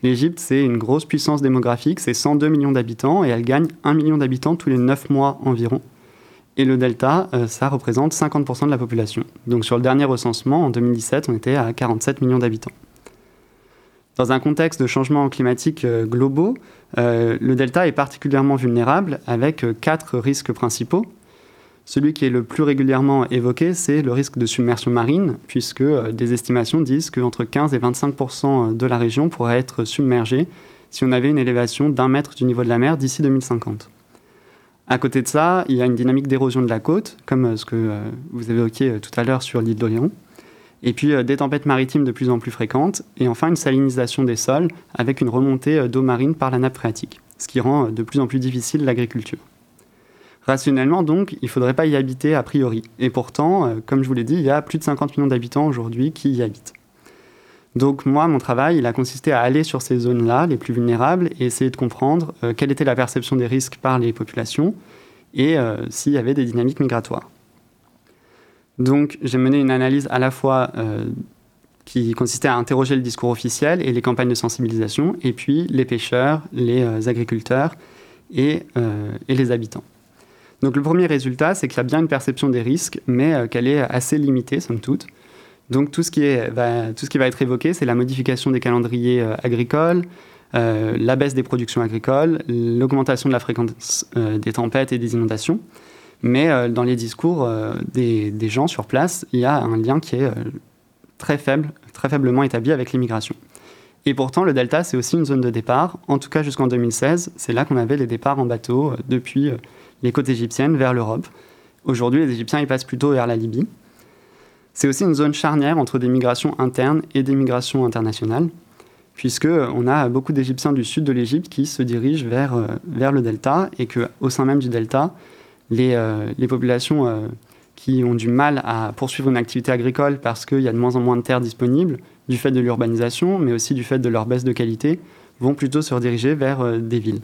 L'Égypte, c'est une grosse puissance démographique, c'est 102 millions d'habitants, et elle gagne 1 million d'habitants tous les 9 mois environ. Et le delta, ça représente 50% de la population. Donc sur le dernier recensement, en 2017, on était à 47 millions d'habitants. Dans un contexte de changements climatiques globaux, le delta est particulièrement vulnérable avec quatre risques principaux. Celui qui est le plus régulièrement évoqué, c'est le risque de submersion marine, puisque euh, des estimations disent qu'entre 15 et 25% de la région pourrait être submergée si on avait une élévation d'un mètre du niveau de la mer d'ici 2050. À côté de ça, il y a une dynamique d'érosion de la côte, comme euh, ce que euh, vous évoquiez euh, tout à l'heure sur l'île d'Oléron. Et puis euh, des tempêtes maritimes de plus en plus fréquentes. Et enfin une salinisation des sols avec une remontée euh, d'eau marine par la nappe phréatique, ce qui rend euh, de plus en plus difficile l'agriculture. Rationnellement, donc, il ne faudrait pas y habiter a priori. Et pourtant, euh, comme je vous l'ai dit, il y a plus de 50 millions d'habitants aujourd'hui qui y habitent. Donc moi, mon travail, il a consisté à aller sur ces zones-là, les plus vulnérables, et essayer de comprendre euh, quelle était la perception des risques par les populations et euh, s'il y avait des dynamiques migratoires. Donc j'ai mené une analyse à la fois qui consistait à interroger le discours officiel et les campagnes de sensibilisation, et puis les pêcheurs, les agriculteurs et les habitants. Donc le premier résultat, c'est qu'il y a bien une perception des risques, mais euh, qu'elle est assez limitée, somme toute. Donc tout ce qui, va, être évoqué, c'est la modification des calendriers euh, agricoles, euh, la baisse des productions agricoles, l'augmentation de la fréquence des tempêtes et des inondations. Mais dans les discours des, des gens sur place, il y a un lien qui est très faible, très faiblement établi avec l'immigration. Et pourtant, le delta, c'est aussi une zone de départ. En tout cas, jusqu'en 2016, c'est là qu'on avait les départs en bateau depuis les côtes égyptiennes vers l'Europe. Aujourd'hui, les Égyptiens, ils passent plutôt vers la Libye. C'est aussi une zone charnière entre des migrations internes et des migrations internationales, puisque on a beaucoup d'Égyptiens du sud de l'Égypte qui se dirigent vers, euh, le delta et qu'au sein même du delta, les, euh, populations euh, qui ont du mal à poursuivre une activité agricole parce qu'il y a de moins en moins de terres disponibles, du fait de l'urbanisation, mais aussi du fait de leur baisse de qualité, vont plutôt se rediriger vers euh, des villes.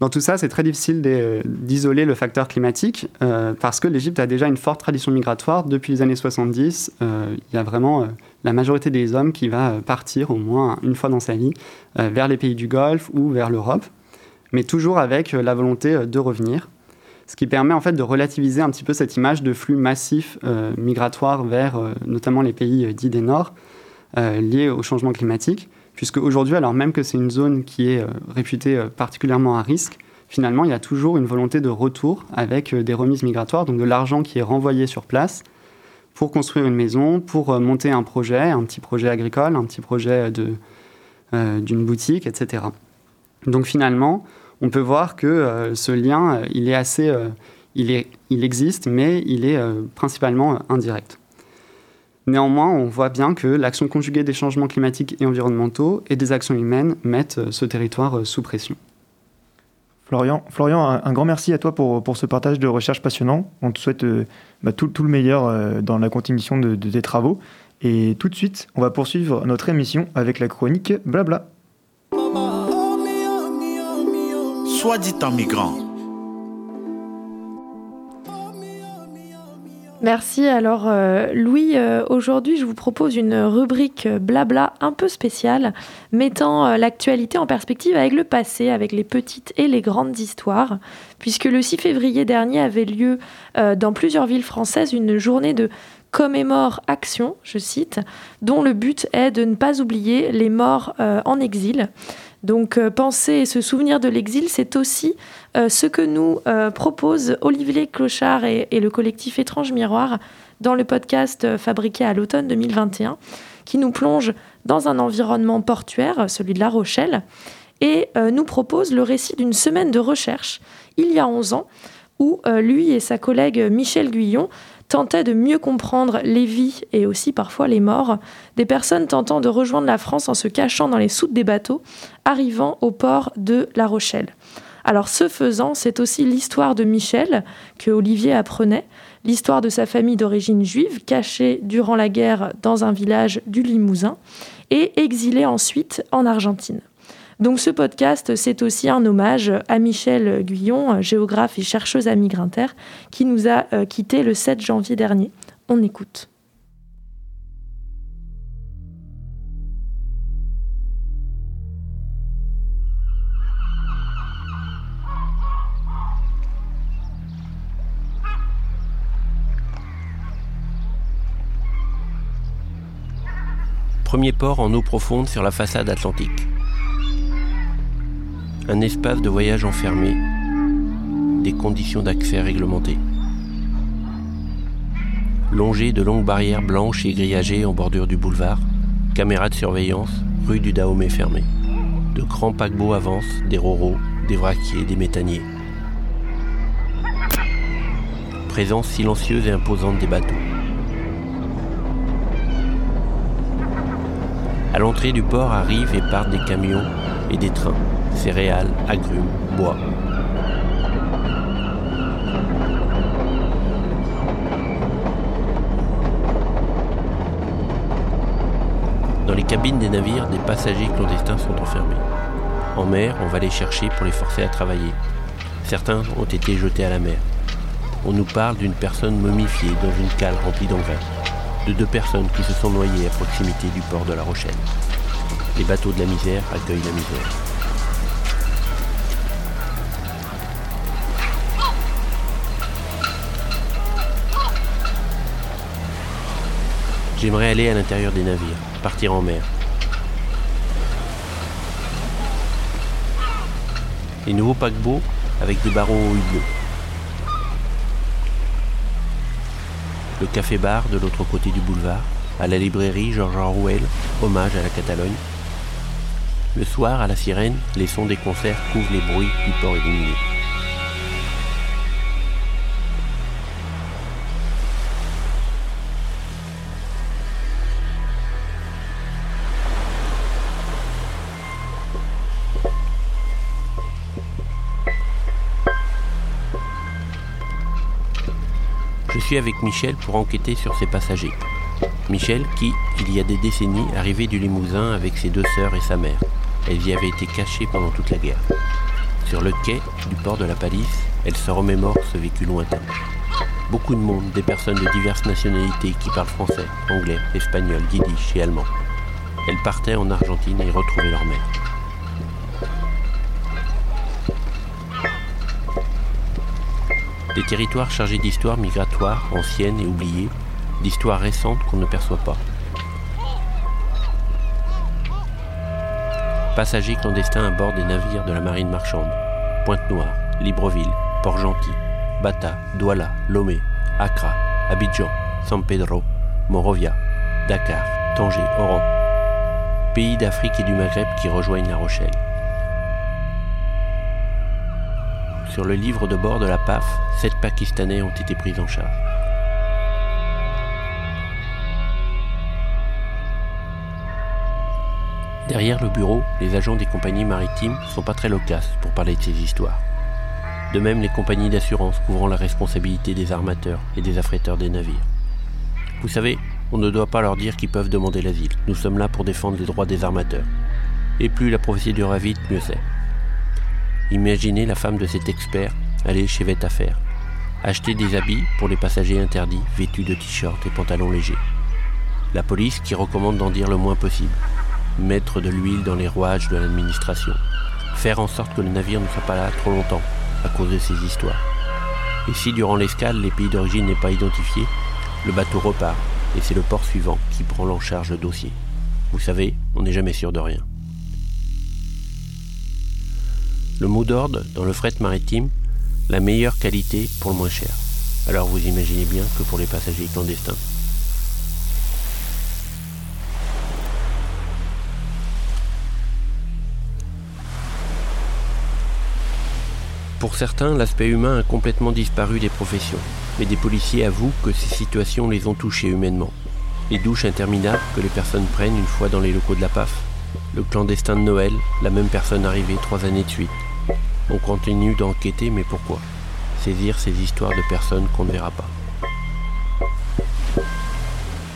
Dans tout ça, c'est très difficile d'isoler le facteur climatique euh, parce que l'Égypte a déjà une forte tradition migratoire. Depuis les années 70, euh, il y a vraiment euh, la majorité des hommes qui va partir au moins une fois dans sa vie vers les pays du Golfe ou vers l'Europe, mais toujours avec la volonté de revenir. Ce qui permet en fait de relativiser un petit peu cette image de flux massif migratoire vers notamment les pays dits des Nord liés au changement climatique puisque aujourd'hui, alors même que c'est une zone qui est euh, réputée euh, particulièrement à risque, finalement, il y a toujours une volonté de retour avec euh, des remises migratoires, donc de l'argent qui est renvoyé sur place pour construire une maison, pour monter un projet, un petit projet agricole, un petit projet d'une boutique, etc. Donc finalement, on peut voir que ce lien, il existe, mais il est principalement indirect. Néanmoins, on voit bien que l'action conjuguée des changements climatiques et environnementaux et des actions humaines mettent euh, ce territoire euh, sous pression. Florian, Florian un, un grand merci à toi pour, pour ce partage de recherche passionnant. On te souhaite euh, bah, tout, tout le meilleur euh, dans la continuation de, de tes travaux. Et tout de suite, on va poursuivre notre émission avec la chronique Blabla. Soit dit en migrant. Merci. Alors, euh, Louis, euh, aujourd'hui, je vous propose une rubrique blabla un peu spéciale, mettant euh, l'actualité en perspective avec le passé, avec les petites et les grandes histoires, puisque le 6 février dernier avait lieu dans plusieurs villes françaises une journée de commémore action, je cite, dont le but est de ne pas oublier les morts en exil. Donc, euh, penser et se souvenir de l'exil, c'est aussi euh, ce que nous euh, proposent Olivier Clochard et, le collectif Étrange Miroir dans le podcast fabriqué à l'automne 2021, qui nous plonge dans un environnement portuaire, celui de La Rochelle, et nous propose le récit d'une semaine de recherche, il y a 11 ans, où lui et sa collègue Michel Guyon tentaient de mieux comprendre les vies et aussi parfois les morts des personnes tentant de rejoindre la France en se cachant dans les soutes des bateaux arrivant au port de La Rochelle. Alors ce faisant, c'est aussi l'histoire de Michel que Olivier apprenait, l'histoire de sa famille d'origine juive cachée durant la guerre dans un village du Limousin et exilée ensuite en Argentine. Donc ce podcast, c'est aussi un hommage à Michel Guyon, géographe et chercheuse à Migrinter, qui nous a euh, quittés le 7 janvier dernier. On écoute. Premier port en eau profonde sur la façade atlantique. Un espace de voyage enfermé, des conditions d'accès réglementées. Longé de longues barrières blanches et grillagées en bordure du boulevard, caméras de surveillance, rue du Dahomey fermée. De grands paquebots avancent, des roros, des vraquiers, des méthaniers. Présence silencieuse et imposante des bateaux. À l'entrée du port arrivent et partent des camions et des trains, céréales, agrumes, bois. Dans les cabines des navires, des passagers clandestins sont enfermés. En mer, on va les chercher pour les forcer à travailler. Certains ont été jetés à la mer. On nous parle d'une personne momifiée dans une cale remplie d'engrais de deux personnes qui se sont noyées à proximité du port de La Rochelle. Les bateaux de la misère accueillent la misère. J'aimerais aller à l'intérieur des navires, partir en mer. Les nouveaux paquebots avec des barreaux au hublot. Le café-bar de l'autre côté du boulevard, à la librairie Georges Orwell, hommage à la Catalogne. Le soir, à la sirène, les sons des concerts couvrent les bruits du port illuminé. Suis avec Michel pour enquêter sur ces passagers. Michel qui, il y a des décennies, arrivait du Limousin avec ses deux sœurs et sa mère. Elles y avaient été cachées pendant toute la guerre. Sur le quai du port de la Palisse, elle se remémore ce vécu lointain. Beaucoup de monde, des personnes de diverses nationalités qui parlent français, anglais, espagnol, yiddish et allemand. Elles partaient en Argentine et y retrouvaient leur mère. Des territoires chargés d'histoires migratoires, anciennes et oubliées, d'histoires récentes qu'on ne perçoit pas. Passagers clandestins à bord des navires de la marine marchande. Pointe-Noire, Libreville, Port-Gentil, Bata, Douala, Lomé, Accra, Abidjan, San Pedro, Monrovia, Dakar, Tanger, Oran. Pays d'Afrique et du Maghreb qui rejoignent La Rochelle. Sur le livre de bord de la PAF, sept Pakistanais ont été pris en charge. Derrière le bureau, les agents des compagnies maritimes sont pas très loquaces pour parler de ces histoires. De même les compagnies d'assurance couvrant la responsabilité des armateurs et des affréteurs des navires. Vous savez, on ne doit pas leur dire qu'ils peuvent demander l'asile. Nous sommes là pour défendre les droits des armateurs. Et plus la prophétie durera vite, mieux c'est. Imaginez la femme de cet expert aller chez Vetafer, acheter des habits pour les passagers interdits vêtus de t-shirts et pantalons légers. La police qui recommande d'en dire le moins possible. Mettre de l'huile dans les rouages de l'administration. Faire en sorte que le navire ne soit pas là trop longtemps à cause de ces histoires. Et si durant l'escale les pays d'origine n'est pas identifié, le bateau repart et c'est le port suivant qui prend en charge le dossier. Vous savez, on n'est jamais sûr de rien. Le mot d'ordre dans le fret maritime, la meilleure qualité pour le moins cher. Alors vous imaginez bien que pour les passagers clandestins. Pour certains, l'aspect humain a complètement disparu des professions, mais des policiers avouent que ces situations les ont touchés humainement. Les douches interminables que les personnes prennent une fois dans les locaux de la PAF, le clandestin de Noël, la même personne arrivée trois années de suite. On continue d'enquêter, mais pourquoi? Saisir ces histoires de personnes qu'on ne verra pas.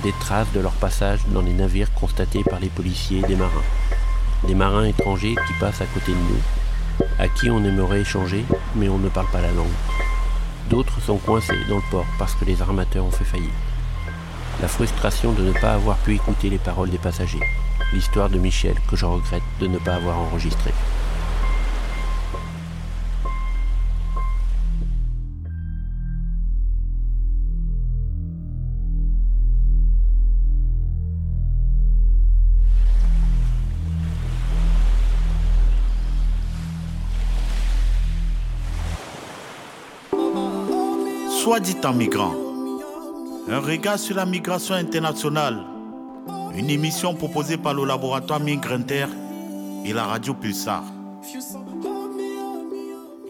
Des traces de leur passage dans les navires constatés par les policiers et des marins. Des marins étrangers qui passent à côté de nous, à qui on aimerait échanger, mais on ne parle pas la langue. D'autres sont coincés dans le port parce que les armateurs ont fait faillite. La frustration de ne pas avoir pu écouter les paroles des passagers. L'histoire de Michel que je regrette de ne pas avoir enregistrée. Soit dit en migrant. Un regard sur la migration internationale. Une émission proposée par le laboratoire Migrinter et la radio Pulsar.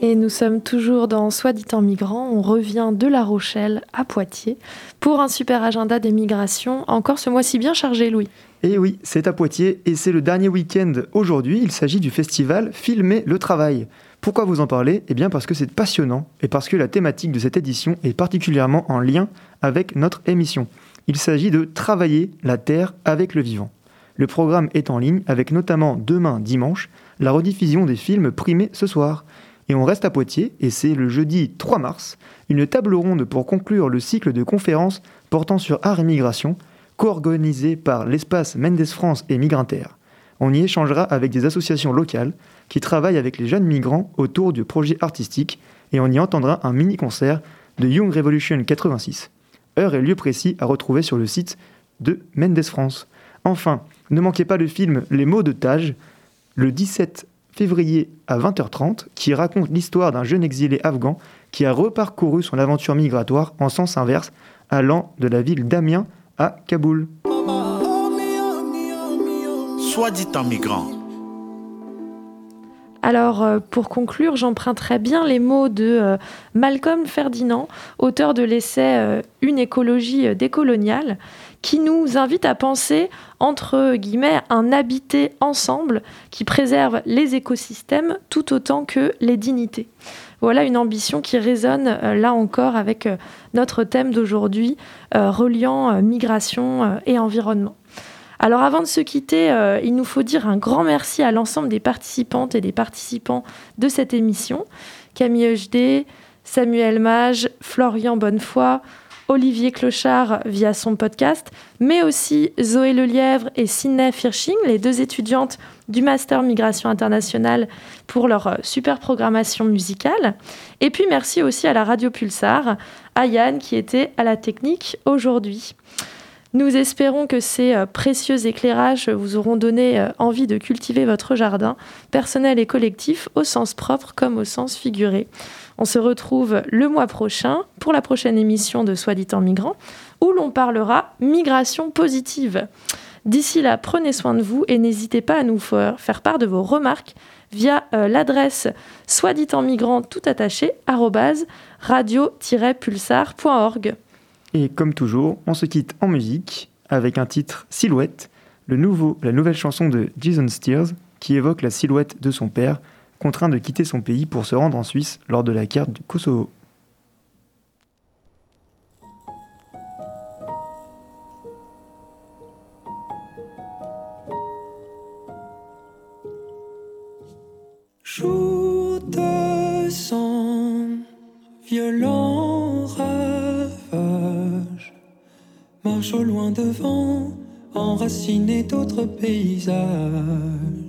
Et nous sommes toujours dans Soit dit en migrant. On revient de La Rochelle à Poitiers pour un super agenda des migrations. Encore ce mois-ci bien chargé, Louis. Et oui, c'est à Poitiers et c'est le dernier week-end aujourd'hui. Il s'agit du festival Filmer le travail. Pourquoi vous en parler Eh bien parce que c'est passionnant et parce que la thématique de cette édition est particulièrement en lien avec notre émission. Il s'agit de travailler la terre avec le vivant. Le programme est en ligne avec notamment demain dimanche la rediffusion des films primés ce soir. Et on reste à Poitiers et c'est le jeudi 3 mars une table ronde pour conclure le cycle de conférences portant sur art et migration co-organisé par l'espace Mendes France et Migrinter. On y échangera avec des associations locales qui travaillent avec les jeunes migrants autour du projet artistique et on y entendra un mini-concert de Young Revolution 86. Heure et lieu précis à retrouver sur le site de Mendes France. Enfin, ne manquez pas le film Les mots de Taj, le 17 février à 20h30, qui raconte l'histoire d'un jeune exilé afghan qui a reparcouru son aventure migratoire en sens inverse, allant de la ville d'Amiens à Kaboul. Soit dit en migrant. Alors, euh, pour conclure, j'emprunterai bien les mots de euh, Malcolm Ferdinand, auteur de l'essai euh, Une écologie décoloniale, qui nous invite à penser, entre guillemets, un habité ensemble qui préserve les écosystèmes tout autant que les dignités. Voilà une ambition qui résonne euh, là encore avec euh, notre thème d'aujourd'hui, euh, reliant migration et environnement. Alors avant de se quitter, il nous faut dire un grand merci à l'ensemble des participantes et des participants de cette émission. Camille Eugdé, Samuel Mage, Florian Bonnefoy, Olivier Clochard via son podcast, mais aussi Zoé Lelièvre et Sydney Firsching, les deux étudiantes du Master Migration Internationale pour leur euh, super programmation musicale. Et puis merci aussi à la Radio Pulsar, à Yann qui était à la technique aujourd'hui. Nous espérons que ces euh, précieux éclairages vous auront donné euh, envie de cultiver votre jardin, personnel et collectif, au sens propre comme au sens figuré. On se retrouve le mois prochain pour la prochaine émission de Soit dit en migrant, où l'on parlera migration positive. D'ici là, prenez soin de vous et n'hésitez pas à nous fa- faire part de vos remarques via euh, l'adresse soit dit en migrant tout attaché radio-pulsar.org. Et comme toujours, on se quitte en musique avec un titre Silhouette, la nouvelle chanson de Jason Steers qui évoque la silhouette de son père, contraint de quitter son pays pour se rendre en Suisse lors de la carte du Kosovo. Jour de sang, violent ravage, marche au loin devant, enraciné d'autres paysages.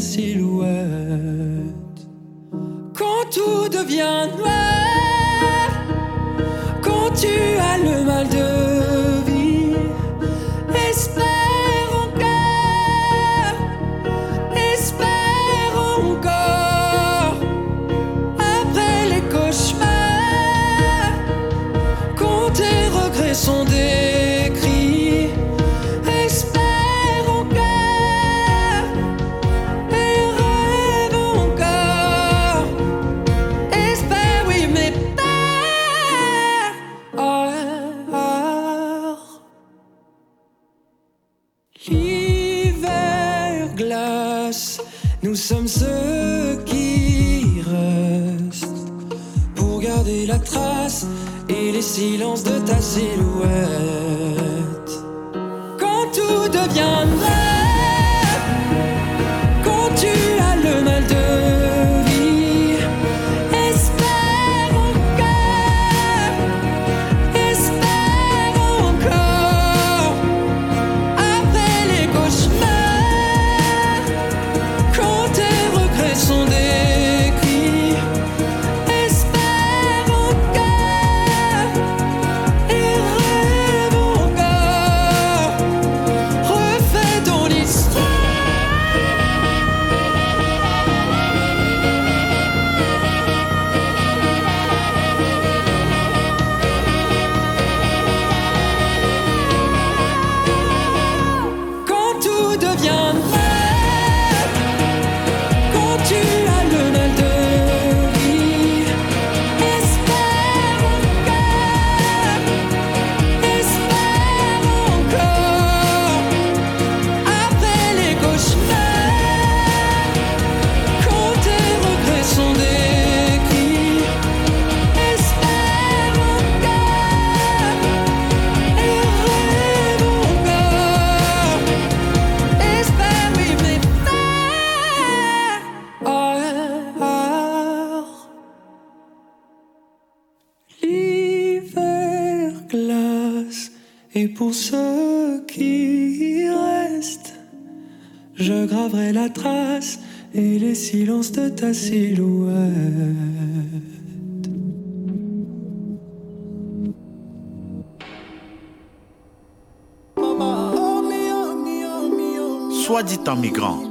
Silhouette. Quand tout devient noir, silences de ta silhouette. Soit dit en migrant,